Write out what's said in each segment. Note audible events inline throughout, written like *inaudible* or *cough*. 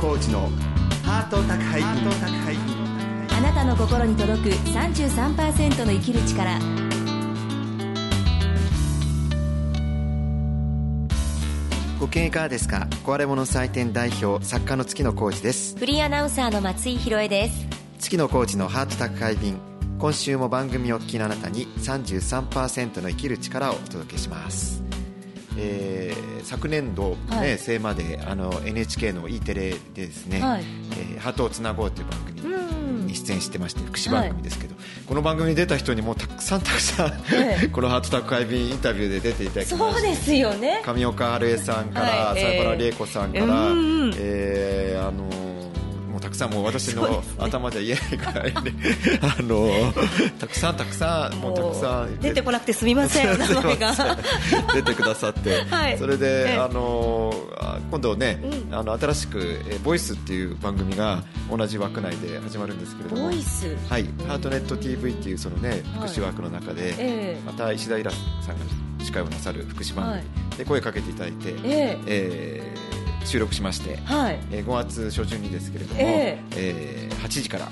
コーチのハート宅配。便あなたの心に届く33%の生きる力。ご機嫌いかがですか？壊れ物採点代表作家の月野浩二です。フリーアナウンサーの松井宏恵です。月野浩二のハート宅配便。今週も番組をお聞きのあなたに33%の生きる力をお届けしますえー、昨年度、ねはい、末まであの NHK の E テレでですね、はい、えー、ハートをつなごうという番組に出演してまして福祉番組ですけど、はい、この番組に出た人にもたくさんたくさん、*laughs* このハート宅配便インタビューで出ていただきましそうですよね。上岡春江さんから、西原理恵子さんから、えー、えー、あのたくさんもう私の頭じゃ言えないぐらいで、*laughs* あのたくさんたくさんもうたくさん。出てこなくてすみません *laughs* 名前が。*laughs* 出てくださって、はい、それで、あの今度ね、うん、あの新しくえボイスっていう番組が同じ枠内で始まるんですけれども、ボイス？はい。ハートネット TV っていうそのね福祉枠の中で、はいえ。ー、また石田イラさんが司会をなさる福祉番組。で声かけていただいて、えー、えー収録しまして、はい。えー、5月初旬にですけれども、えー、えー、8時から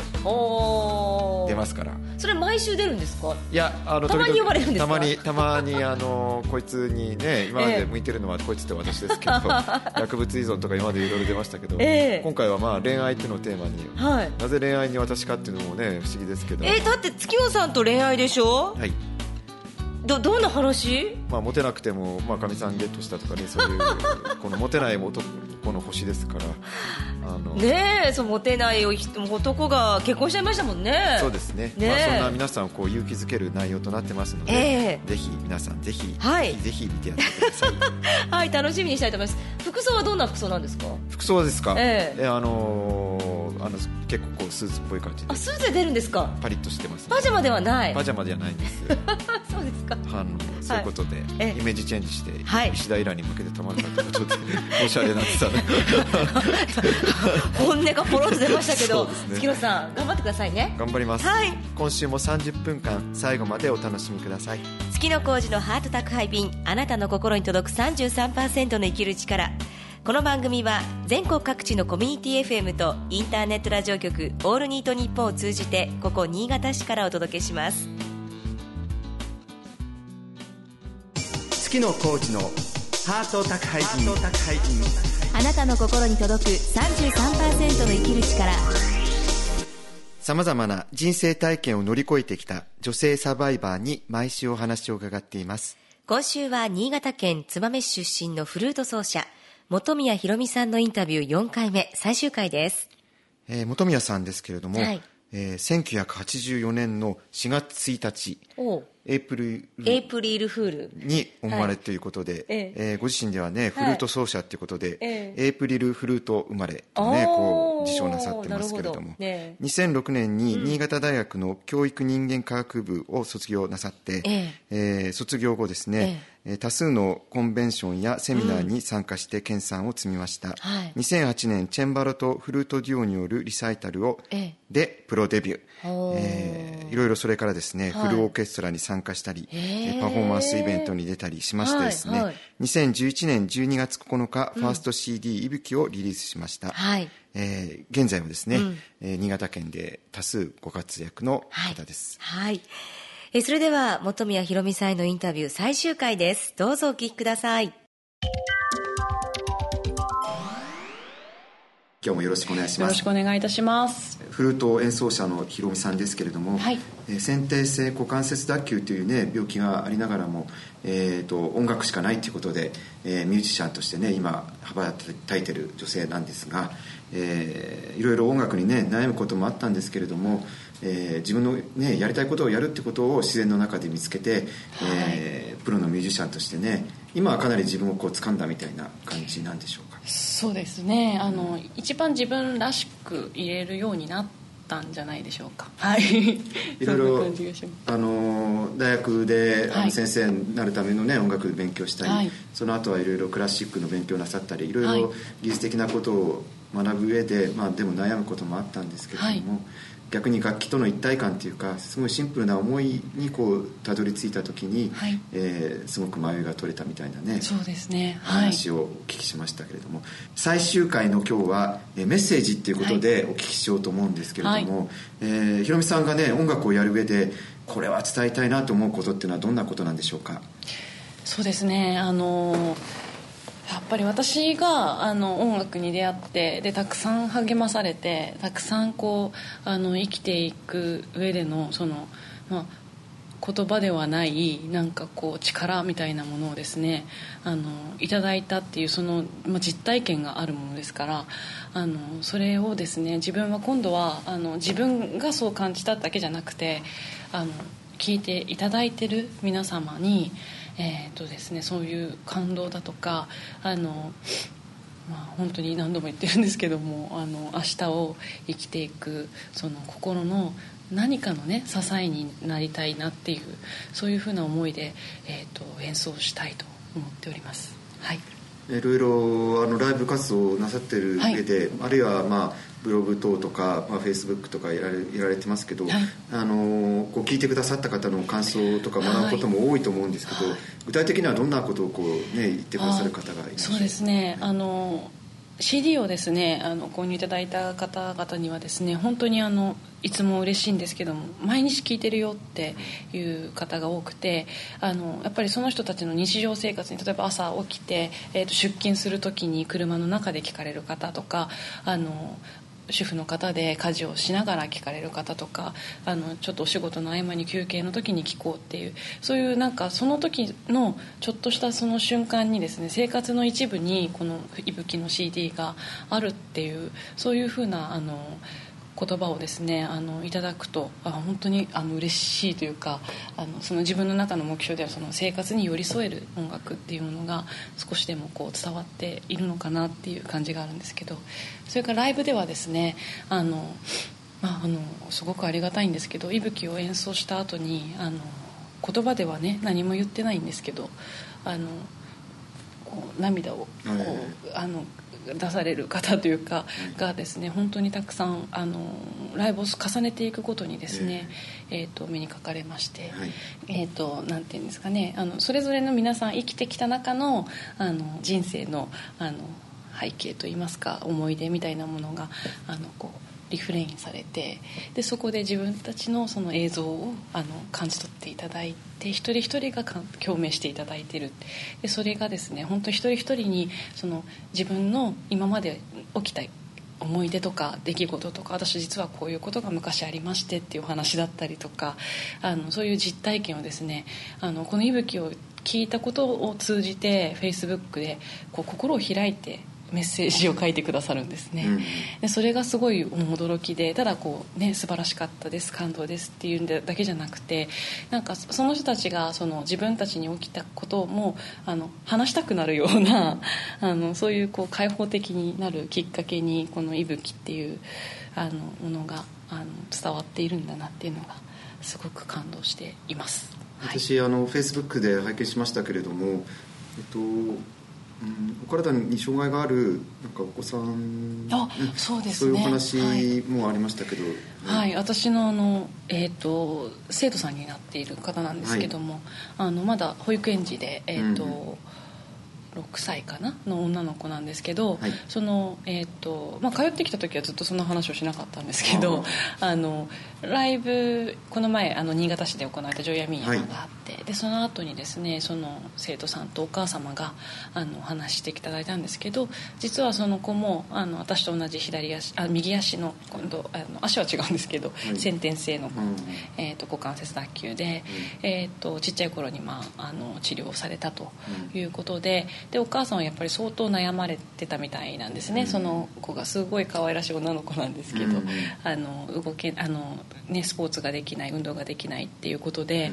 出ますから。それ毎週出るんですか？いやあのたまに呼ばれるんですたまにたまにあのこいつにね *laughs* 今まで向いてるのはこいつって私ですけど、えー、薬物依存とか今までいろいろ出ましたけど、*laughs* えー、今回はまあ恋愛っていうのをテーマに、はい、なぜ恋愛に私かっていうのもね不思議ですけど。えー、だって月尾さんと恋愛でしょ？はいどどんな話、まあ、モテなくてもかみ、まあ、さんゲットしたとかねそういう *laughs* このモテない男の星ですからあのねえそうモテない男が結婚しちゃいましたもんね。そうですね。ね、まあ、そんな皆さんをこう勇気づける内容となってますので、えー、ぜひ皆さんぜひ、はい、ぜひ見てやってください。*laughs* はい楽しみにしたいと思います。服装はどんな服装なんですか？服装ですか？えー、えあのー、あの結構こうスーツっぽい感じあスーツで出るんですか？パリッとしてます、ね、パジャマではない。パジャマではないんです *laughs* そうですか。あのそういうことで、はい、イメージチェンジして、はい、石田イラに向けてたまるかとちょっとおしゃれなってたね *laughs* 本音がポロッと出ましたけど、ね、月野さん頑張ってくださいね。頑張ります、はい、今週も30分間最後までお楽しみください。月野浩二のハート宅配便あなたの心に届く33%の生きる力この番組は全国各地のコミュニティ FM とインターネットラジオ局「オールニートニッポン」を通じてここ新潟市からお届けします。月野浩二のハート宅配便。あなたの心に届く33%の生きる力。さまざまな人生体験を乗り越えてきた女性サバイバーに毎週お話を伺っています。今週は新潟県燕市出身のフルート奏者本宮ひろみさんのインタビュー4回目最終回です、えー、本宮さんですけれども、はい。えー、1984年の4月1日エイプリルエイプリルフール。に生まれということで、はい、ええ。ー、ご自身ではねフルート奏者ということで、はい、エイプリルフルート生まれとねこう受賞なさってますけれども。ど、ね、2006年に新潟大学の教育人間科学部を卒業なさって、ええ。えー、卒業後ですね、ええ多数のコンベンションやセミナーに参加して研鑽を積みました、うんはい、2008年チェンバロとフルートデュオによるリサイタルを、ええ、でプロデビュー、えー、いろいろそれからですね、はい、フルオーケストラに参加したり、パフォーマンスイベントに出たりしましてですね、はいはい、2011年12月9日、ファースト CD いぶきをリリースしました。はい、えー、現在もですね、うん、えー、新潟県で多数ご活躍の方です。はい、はいえそれでは本宮ひろみさんへのインタビュー最終回です。どうぞお聞きください。今日もよろしくお願いします。よろしくお願いいたします。フルート演奏者のひろみさんですけれども、はい、えー、先天性股関節脱臼というね病気がありながらも、えーと、音楽しかないということで、えー、ミュージシャンとしてね今羽ばたいてる女性なんですが、えー、いろいろ音楽にね悩むこともあったんですけれども、えー、自分の、ね、やりたいことをやるってことを自然の中で見つけて、はい、えー、プロのミュージシャンとしてね今はかなり自分をこう掴んだみたいな感じなんでしょうか？そうですね。あの一番自分らしく入れるようになったんじゃないでしょうか。はい。*laughs* いろいろあの大学であの先生になるためのね音楽勉強したり、はい、その後はいろいろクラシックの勉強なさったりいろいろ技術的なことを学ぶ上で、まあ、でも悩むこともあったんですけれども、はい、逆に楽器との一体感っていうかすごいシンプルな思いにこうたどり着いた時に、はい、えー、すごく迷いが取れたみたいなねそうですね、はい、話をお聞きしましたけれども最終回の今日は、えメッセージっていうことでお聞きしようと思うんですけれども、はい、えー、ひろみさんがね音楽をやる上でこれは伝えたいなと思うことっていうのはどんなことなんでしょうか？そうですね。あのやっぱり私があの音楽に出会ってでたくさん励まされてたくさんこうあの生きていく上でのその、まあ、言葉ではないなんかこう力みたいなものをですねあのいただいたっていうその、まあ、実体験があるものですからあのそれをですね自分は今度はあの自分がそう感じただけじゃなくてあの聞いていただいてる皆様にえーとですね、そういう感動だとかあの、まあ、本当に何度も言ってるんですけどもあの明日を生きていくその心の何かのね支えになりたいなっていうそういうふうな思いで、えーと、演奏したいと思っております。はいいろいろあのライブ活動をなさってる上で、はい、あるいはまあブログ等とか、まあ、フェイスブックとかやられやられてますけど、はい、あのこう聞いてくださった方の感想とか学ぶことも多いと思うんですけど、はい、具体的にはどんなことをこう、ね、言ってくださる方がいそうですね。あの CD をですねあの購入いただいた方々にはですね本当にあのいつも嬉しいんですけども毎日聞いてるよっていう方が多くてあのやっぱりその人たちの日常生活に例えば朝起きて、えー、と出勤する時に車の中で聞かれる方とかあの主婦の方で家事をしながら聞かれる方とかあのちょっとお仕事の合間に休憩の時に聞こうっていうそういうなんかその時のちょっとしたその瞬間にですね生活の一部にこの「いぶき」の CD があるっていうそういうふうなあの言葉をですねあのいただくとあ本当にあの嬉しいというかあのその自分の中の目標ではその生活に寄り添える音楽っていうものが少しでもこう伝わっているのかなっていう感じがあるんですけどそれからライブではですねあの、まあ、あのすごくありがたいんですけど「いぶき」を演奏した後にあの言葉ではね何も言ってないんですけどあのこう涙をこう、あの出される方というかがですね本当にたくさんあのライブを重ねていくことにですね、えー、と目にかかれまして、えっ、となんていうんですかねあのそれぞれの皆さん生きてきた中のあの人生のあの背景といいますか思い出みたいなものがあのこうリフレインされてでそこで自分たちのその映像をあの感じ取っていただいて一人一人が共鳴していただいてる。でそれがですね本当一人一人にその自分の今まで起きた思い出とか出来事とか私実はこういうことが昔ありましてっていうお話だったりとかあのそういう実体験をですねあのこの息吹を聞いたことを通じてフェイスブックでこう心を開いてメッセージを書いてくださるんですね、うん、でそれがすごい驚きでただこうね素晴らしかったです感動ですっていうだけじゃなくてなんかその人たちがその自分たちに起きたこともあの話したくなるような *laughs* あのそういうこう開放的になるきっかけにこの「息吹」っていうあのものがあの伝わっているんだなっていうのがすごく感動しています。私、はい、あのフェイスブックで拝見しましたけれども、えっとうん、お体に障害があるなんかお子さんあそうです、ね、そういうお話もありましたけど、はい、はい、私のあの、えーと、生徒さんになっている方なんですけども、はい、あのまだ保育園児で、えーと、うん6歳かな？の女の子なんですけど、はい、そのえーとまあ、通ってきた時はずっとその話をしなかったんですけどあのライブこの前あの新潟市で行われたジョイアミーヤがあって、はい、でその後にですねその生徒さんとお母様があの話していただいたんですけど実はその子もあの私と同じ左足あ右足の今度あの足は違うんですけど、はい、先天性の、うん、えーと、股関節脱臼で、うん、えーと、ちっちゃい頃に、まあ、あの治療されたということででお母さんはやっぱり相当悩まれてたみたいなんですね、うん、その子がすごい可愛らしい女の子なんですけど、あの動けあのね、スポーツができない運動ができないっていうことで、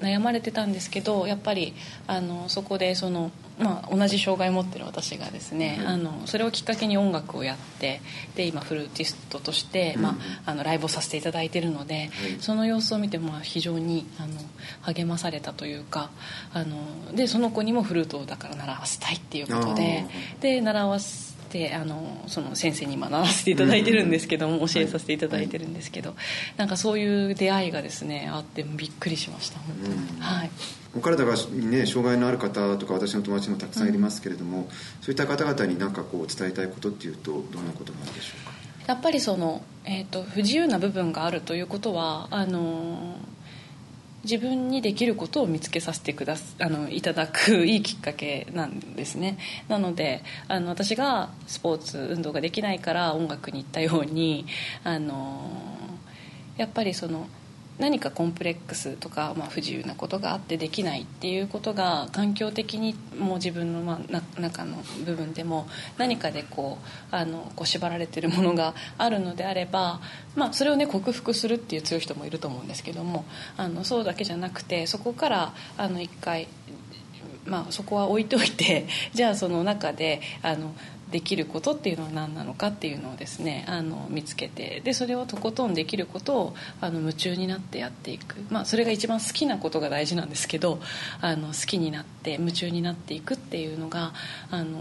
悩まれてたんですけどやっぱりあのそこでその、まあ、同じ障害を持ってる私がですね、あのそれをきっかけに音楽をやってで今フルーティストとして、まあ、あのライブをさせていただいてるので、その様子を見て、まあ、非常にあの励まされたというかあのでその子にもフルートをだから習わせたいっていうことでで習わせであのその先生に今習わせていただいてるんですけども、教えさせていただいてるんですけど、はい、なんかそういう出会いがですねあってびっくりしました本当に、はい。お体がにね障害のある方とか私の友達もたくさんいますけれども、うん、そういった方々に何かこう伝えたいことっていうとどんなことなんでしょうか？やっぱりその、えーと、と不自由な部分があるということはあの自分にできることを見つけさせてくだあのいただくいいきっかけなんですね。なのであの私がスポーツ運動ができないから音楽に行ったようにあのやっぱりその何かコンプレックスとか、まあ、不自由なことがあってできないっていうことが環境的にも自分の、まあ、中の部分でも何かでこうあのこう縛られてるものがあるのであれば、まあ、それをね克服するっていう強い人もいると思うんですけどもあのそうだけじゃなくてそこから一回、まあ、そこは置いておいてじゃあその中であのできることっていうのは何なのかっていうのをですねあの見つけてでそれをとことんできることをあの夢中になってやっていく、まあ、それが一番好きなことが大事なんですけどあの好きになって夢中になっていくっていうのがあの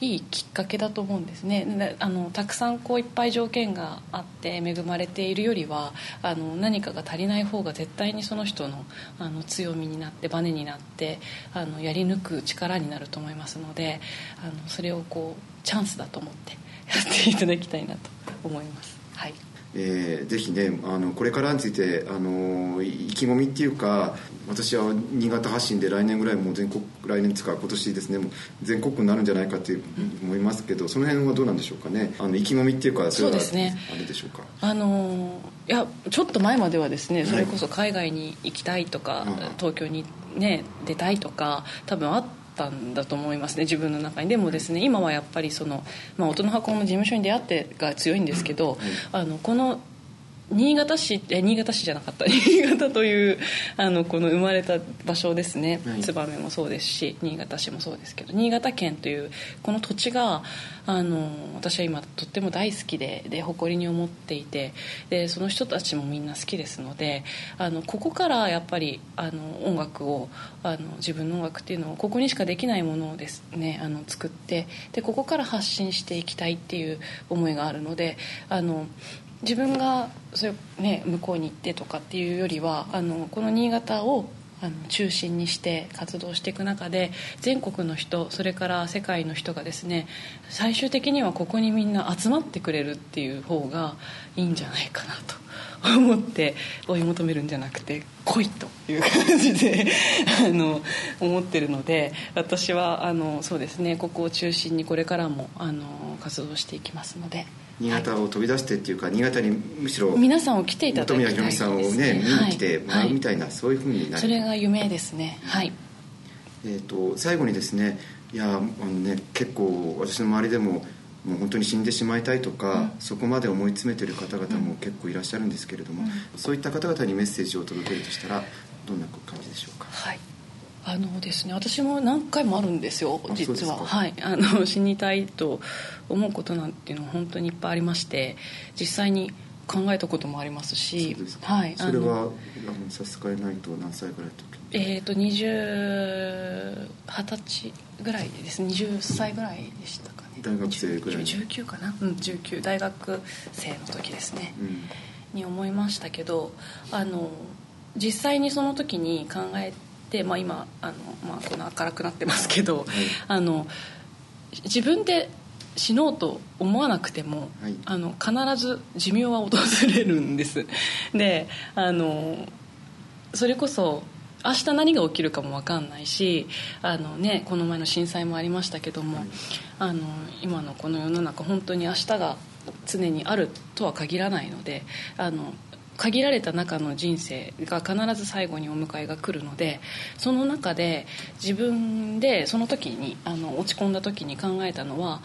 いいきっかけだと思うんですねあのたくさんこういっぱい条件があって恵まれているよりはあの何かが足りない方が絶対にその人のあの強みになってバネになってあのやり抜く力になると思いますのであのそれをこうチャンスだと思ってやっていただきたいなと思います。はいえー、ぜひねあのこれからについてあの意気込みっていうか私は新潟発信で来年ぐらいもう全国来年つか今年ですねもう全国区になるんじゃないかって思いますけどその辺はどうなんでしょうかね。あの意気込みっていうかそれはあれでしょうか。あのいやちょっと前まではですねそれこそ海外に行きたいとか、はい、東京にね出たいとか多分あったんだと思いますね自分の中に。でもですね今はやっぱりその、まあ、音の箱の事務所に出会ってが強いんですけど、あのこの新潟市え新潟市じゃなかった。*laughs* 新潟というあのこの生まれた場所ですね、はい、燕もそうですし新潟市もそうですけど新潟県というこの土地があの私は今とっても大好きでで誇りに思っていてでその人たちもみんな好きですのであのここからやっぱりあの音楽をあの自分の音楽っていうのをここにしかできないものをですねあの作ってでここから発信していきたいっていう思いがあるのであの自分がそれ、ね、向こうに行ってとかっていうよりはあのこの新潟をあの中心にして活動していく中で全国の人それから世界の人がですね最終的にはここにみんな集まってくれるっていう方がいいんじゃないかなと *laughs* 思って追い求めるんじゃなくて来いという感じで *laughs* あの思ってるので私はあのそうですねここを中心にこれからもあの活動していきますので。新潟を飛び出してっていうか、新潟にむしろ皆さんを来ていただきたいです、ね、さんをね見に来てもらうみたいな、はい、そういうふうになる。それが夢ですね。はい。えーと、最後にですねいやあのね結構私の周りでももう本当に死んでしまいたいとか、うん、そこまで思い詰めてる方々も結構いらっしゃるんですけれども、うん、そういった方々にメッセージを届けるとしたらどんな感じでしょうか？はいあのですね私も何回もあるんですよ実は。はい。あの死にたいと思うことなんていうのは本当にいっぱいありまして実際に考えたこともありますしはい、それは差し支えないと何歳ぐらいの時？えっ、ー、と20 20歳ぐらいです。20歳ぐらいでしたかね。大学生ぐらい19かな？うん19大学生の時ですね、うん、に思いましたけどあの実際にその時に考えて、まあ、今あの、まあ、この明るくなってますけど、はい、あの自分で死のうと思わなくても、はい、あの必ず寿命は訪れるんです。であのそれこそ明日何が起きるかも分かんないしあの、ね、この前の震災もありましたけども、はい、あの今のこの世の中本当に明日が常にあるとは限らないのであの限られた中の人生が必ず最後にお迎えが来るのでその中で自分でその時にあの落ち込んだ時に考えたのは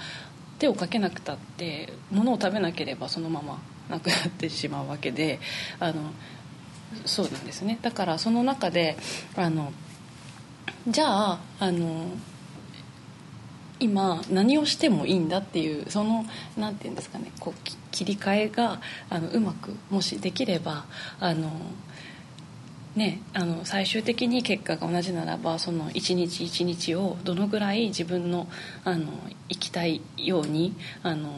手をかけなくたって物を食べなければそのままなくなってしまうわけであのそうなんですね。だからその中であのじゃああの今何をしてもいいんだっていうその何て言うんですかねこう切り替えがあのうまくもしできればあのね、あの最終的に結果が同じならばその一日一日をどのぐらい自分のあの生きたいようにあの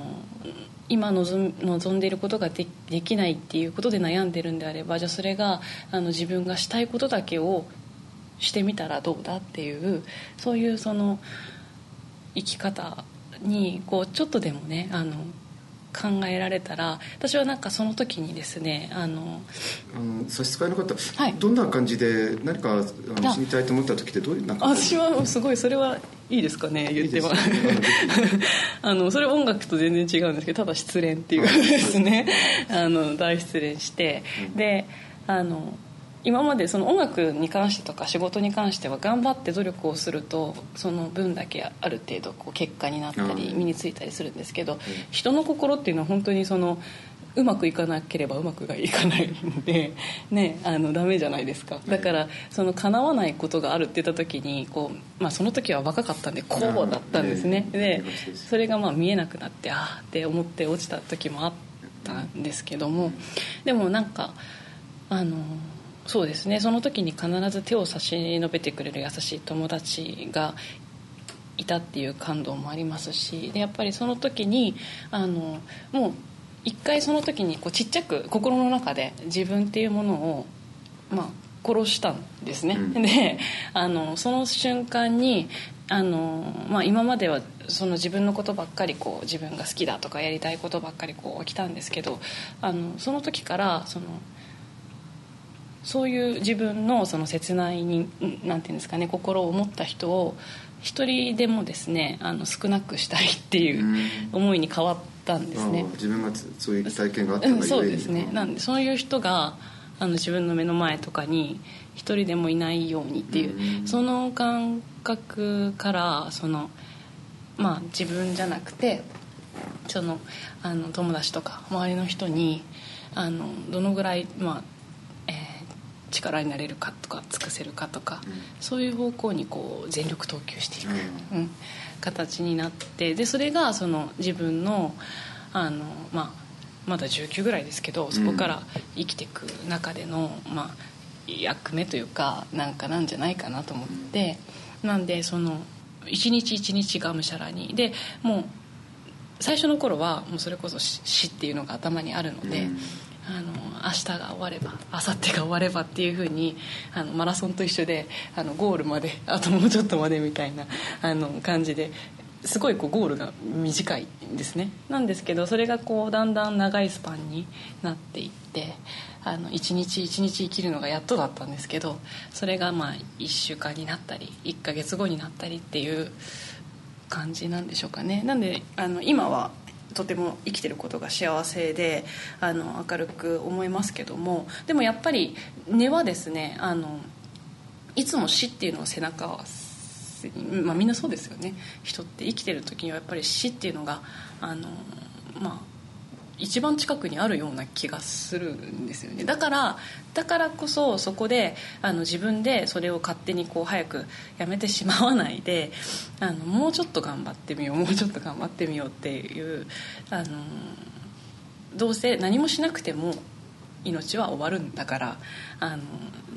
今望望んでいることがでできないっていうことで悩んでるんであればじゃあそれがあの自分がしたいことだけをしてみたらどうだっていうそういうその生き方にこうちょっとでもねあの考えられたら私はなんかその時にですねあのあの差し支えなかった、はい、どんな感じで何かあの死にたいと思った時ってどういうなんか私はすごいそれはいいですかね言っても。あの *laughs* それ音楽と全然違うんですけどただ失恋っていうですね。あの大失恋して、であの今までその音楽に関してとか仕事に関しては頑張って努力をするとその分だけある程度こう結果になったり身についたりするんですけど人の心っていうのは本当にそのうまくいかなければうまくいかないので、*laughs* ね、あのダメじゃないですか。だからその叶わないことがあるって言った時にこう、まあ、その時は若かったんでこうだったんですね。でそれがまあ見えなくなってああって思って落ちた時もあったんですけどもでもなんかあのそうですね。その時に必ず手を差し伸べてくれる優しい友達がいたっていう感動もありますしでやっぱりその時にあのもう一回その時にこうちっちゃく心の中で自分っていうものを、まあ、殺したんですね、うん、であのその瞬間にあの、まあ、今まではその自分のことばっかりこう自分が好きだとかやりたいことばっかりこう来たんですけどあのその時からそのそういう自分のその切ないになんていうんですかね心を持った人を一人でもですねあの少なくしたいっていう思いに変わったんですね、自分がそういう体験があったがそうですね。なんでそういう人があの自分の目の前とかに一人でもいないようにっていうその感覚からそのまあ自分じゃなくてそのあの友達とか周りの人にあのどのぐらい、まあ、力になれるかとか尽くせるかとか、うん、そういう方向にこう全力投球していく、うん、形になってでそれがその自分のあの、まあ、まだ19ぐらいですけどそこから生きていく中での、まあ、役目というかなんかなんじゃないかなと思って、なんでその一日一日がむしゃらにでもう最初の頃はもうそれこそ死っていうのが頭にあるので、あの明日が終われば明後日が終わればっていうふうにあのマラソンと一緒であのゴールまであともうちょっとまでみたいな *laughs* あの感じですごいこうゴールが短いんですね。なんですけどそれがこうだんだん長いスパンになっていってあの1日1日生きるのがやっとだったんですけどそれがまあ1週間になったり1ヶ月後になったりっていう感じなんでしょうかね。なんであの今はとても生きてることが幸せであの明るく思いますけどもでもやっぱり根はですねあのいつも死っていうのを背中を、まあ、みんなそうですよね。人って生きてる時にはやっぱり死っていうのがあのまあ一番近くにあるような気がするんですよね。だからだからこそそこであの自分でそれを勝手にこう早くやめてしまわないであのもうちょっと頑張ってみようもうちょっと頑張ってみようっていうあのどうせ何もしなくても命は終わるんだからあの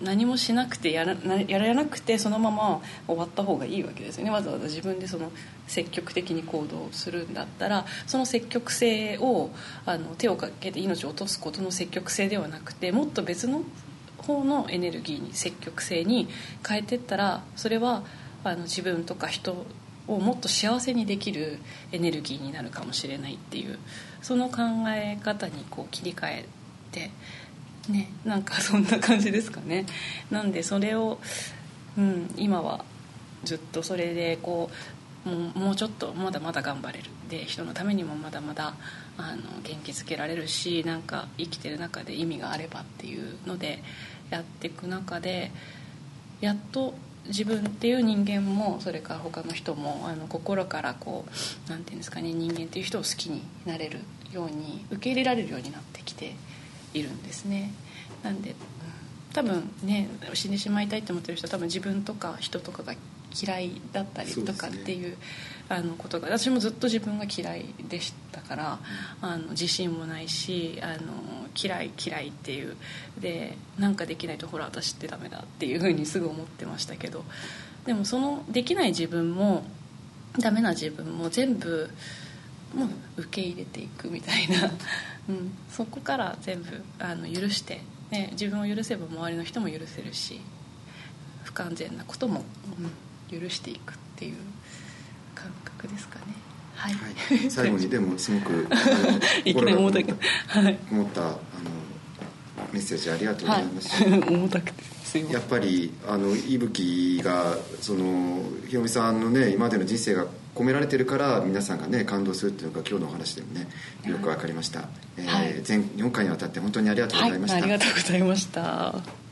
何もしなくてやらやらなくてそのまま終わった方がいいわけですよね。わざわざ自分でその積極的に行動するんだったらその積極性をあの手をかけて命を落とすことの積極性ではなくてもっと別の方のエネルギーに積極性に変えていったらそれはあの自分とか人をもっと幸せにできるエネルギーになるかもしれないっていうその考え方にこう切り替えてねなんか *laughs* そんな感じですかね。なんでそれを、うん、今はずっとそれでこうもうもうちょっとまだまだ頑張れる。で人のためにもまだまだあの元気づけられるしなんか生きてる中で意味があればっていうのでやっていく中でやっと自分っていう人間もそれから他の人もあの心からこうなんていうんですかね人間っていう人を好きになれるように受け入れられるようになってきているんですね。なんで多分ね死んでしまいたいって思ってる人は多分自分とか人とかが嫌いだったりとかっていう、ね、あのことが私もずっと自分が嫌いでしたから、あの自信もないしあの嫌い嫌いっていうでなんかできないとほら私ってダメだっていうふうにすぐ思ってましたけどでもそのできない自分もダメな自分も全部もう受け入れていくみたいな、うん、そこから全部あの許して、ね、自分を許せば周りの人も許せるし不完全なことも、うん、許していくっていう感覚ですかね。はい、はい、最後にでもすごく *laughs* 心が思ったはい、思ったあのメッセージありがとうございます、はい、*laughs* 重たくてやっぱりあの伊吹がそのひろみさんのね今までの人生が込められてるから皆さんがね感動するっていうのが今日のお話でもねよく分かりました、はい、えー、全4回にわたって本当にありがとうございました、はい、ありがとうございました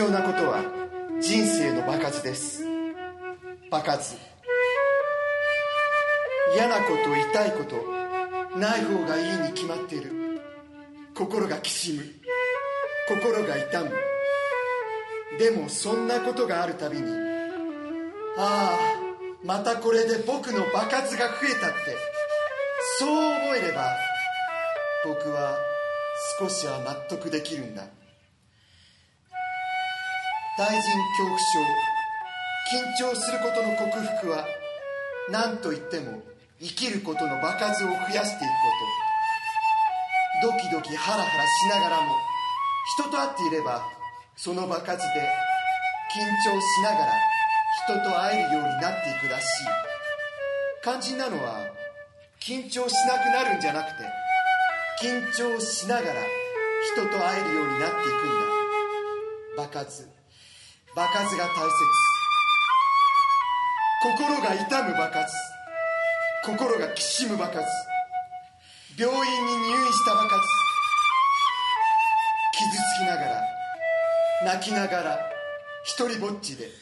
必要なことは人生の場数です。場数。嫌なこと痛いことない方がいいに決まっている。心がきしむ。心が痛む。でもそんなことがあるたびにああまたこれで僕の場数が増えたって。そう思えれば僕は少しは納得できるんだ。大臣恐怖症緊張することの克服は何といっても生きることの場数を増やしていくことドキドキハラハラしながらも人と会っていればその場数で緊張しながら人と会えるようになっていくらしい肝心なのは緊張しなくなるんじゃなくて緊張しながら人と会えるようになっていくんだ。場数場数が大切。心が痛む場数心がきしむ場数病院に入院した場数傷つきながら泣きながら一りぼっちで失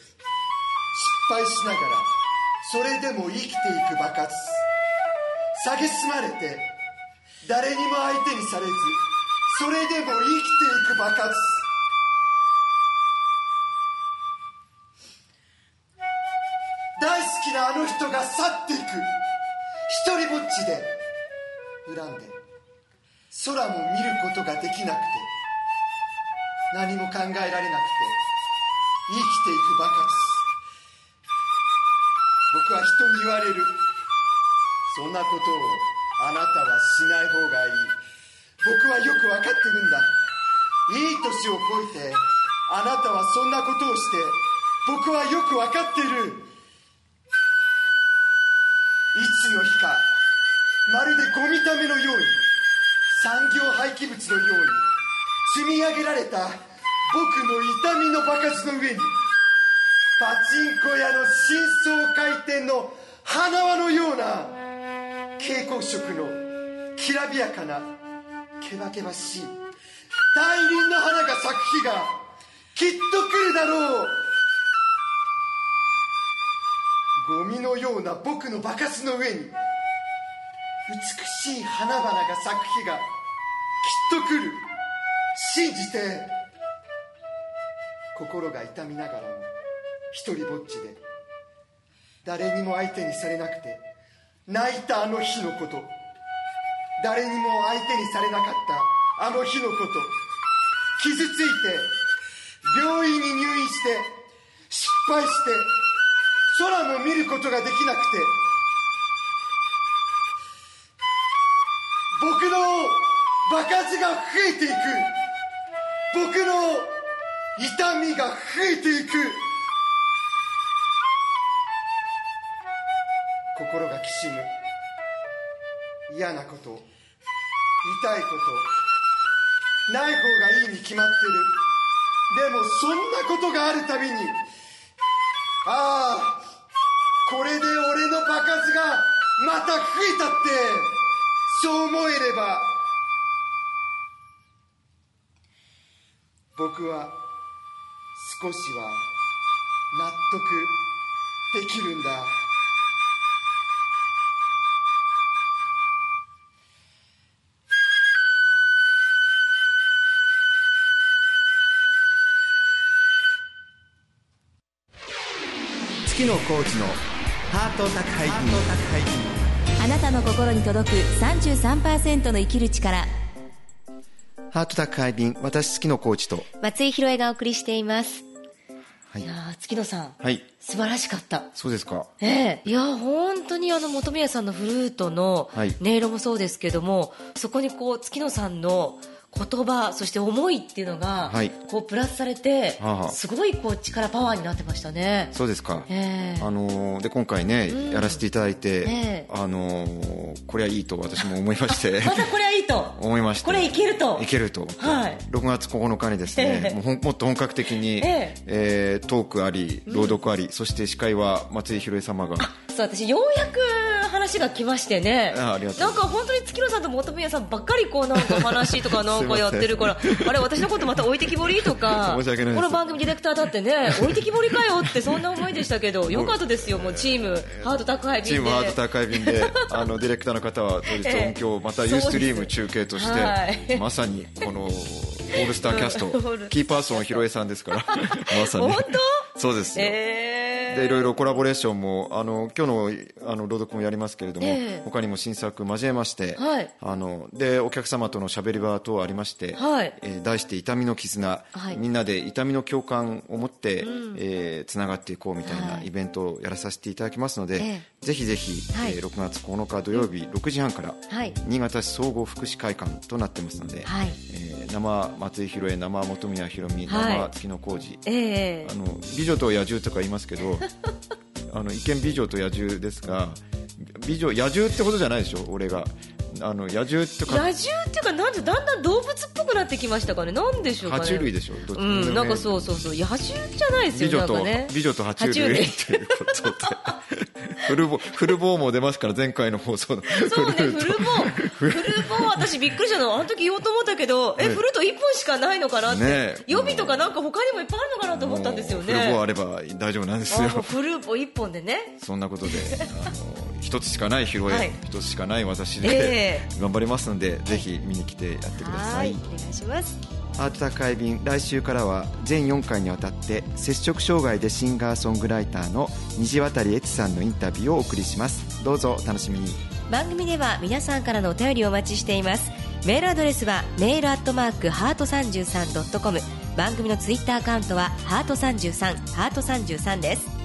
敗しながらそれでも生きていく場数蔑まれて誰にも相手にされずそれでも生きていく場数一人ぼっちで恨んで空も見ることができなくて何も考えられなくて生きていくばかり僕は人に言われる。そんなことをあなたはしない方がいい。僕はよく分かってるんだ。いい年を越えてあなたはそんなことをして僕はよく分かってる。いつの日かまるでゴミためのように産業廃棄物のように積み上げられた僕の痛みの場数の上にパチンコ屋の深層回転の花輪のような蛍光色のきらびやかなけばけばしい大輪の花が咲く日がきっと来るだろうゴミのような僕のバカスの上に美しい花々が咲く日がきっと来る。信じて。心が痛みながらも一人ぼっちで誰にも相手にされなくて泣いたあの日のこと。誰にも相手にされなかったあの日のこと。傷ついて病院に入院して失敗して空も見ることができなくて僕の場数が増えていく。僕の痛みが増えていく。心がきしむ。嫌なこと痛いことない方がいいに決まってる。でもそんなことがあるたびにああこれで俺の場数がまた増えたってそう思えれば。僕は少しは納得できるんだ。月野コーチのハート宅配便あなたの心に届く33%の生きる力。ハート宅配便私月野コーチと。松井宏恵がお送りしています。はい。いやー月野さん、はい。素晴らしかった。そうですか。ええ。いや本当にあの本宮さんのフルートのはい。音色もそうですけども、そこにこう月野さんの言葉そして思いっていうのが、はい。こうプラスされて、はすごいこう力パワーになってましたね。そうですか、ええ。あのーで今回ね、うん。やらせていただいて、ええ。あのーこれはいいと私も思いまして。*laughs* またこれはいいと。思いまして。これいけると。いけると、はい。6月9日にですね、ええ。もうもっと本格的に、ええ。えートークあり朗読あり、そして司会は松井宏恵様が。そう私ようやく話が来ましてね。なんか本当に月野さんと本宮さんばっかりこうなんか話とか *laughs* なんかやってるから。あれ私のことまた置いてきぼりとか。*laughs* この番組ディレクターだってね置いてきぼりかよって *laughs* そんな思いでしたけどよかったですよもうチームハート宅配便で。チームハート宅配便で *laughs* あのディレクターの方は当日ええ音響またユーストリーム中継として、はい。まさにこのオ *laughs* ールスターキャスト。キーパーソンひろえさんですから。*laughs* まさに。本そうです。よ、えー。でいろいろコラボレーションもあの今日のあの朗読もやりますけれども、ええ。他にも新作交えまして、はい。あのでお客様とのしゃべり場等ありまして、はい。えー題して「痛みの絆」はい。みんなで痛みの共感を持って、えーつながっていこうみたいはない。イベントをやらさせていただきますので、えぜひぜひ、はい。えー6月9日土曜日6時半から、はい。新潟市総合福祉会館となってますので、はい。えー生松井宏恵生本宮ひろみはい。生月野浩二、ええあの美女と野獣とか言いますけど *laughs* あの一見美女と野獣ですが美女野獣ってことじゃないでしょ俺が。あの野獣ってか野獣っていうかなんでだんだん動物っぽくなってきましたかね。なんでしょうかね。爬虫類でしょどっちうんなんかそうそうそう。野獣じゃないですよ美女と、ね。美女と爬虫類。っていうことで。フルボフルボーも出ますから前回の放送の。そうね、フルボー。フルボー、私びっくりしたの。あの時言おうと思ったけど、え、ねフルート1本しかないのかなって。ねえ予備とかなんか他にもいっぱいあるのかなと思ったんですよね。フルボーあれば大丈夫なんですよフルーボー1本でね。そんなことであの一つしかない披露はい宴一つしかない私で、え頑張りますのでぜひ見に来てやってくださいお願いします。ハート宅配便来週からは全4回にわたって摂食障害でシンガーソングライターの虹渡悦さんのインタビューをお送りしますどうぞお楽しみに番組では皆さんからのお便りをお待ちしています。メールアドレスはメールアットマークハート 33.com 番組のツイッターアカウントはハート33ハート33です。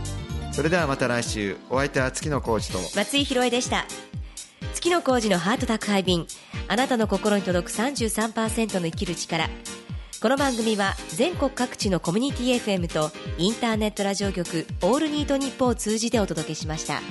それではまた来週お相手は月野コーチと松井宏恵でした月野浩二のハート宅配便あなたの心に届く33%の生きる力この番組は全国各地のコミュニティ FM とインターネットラジオ局オールニートニッポンを通じてお届けしました。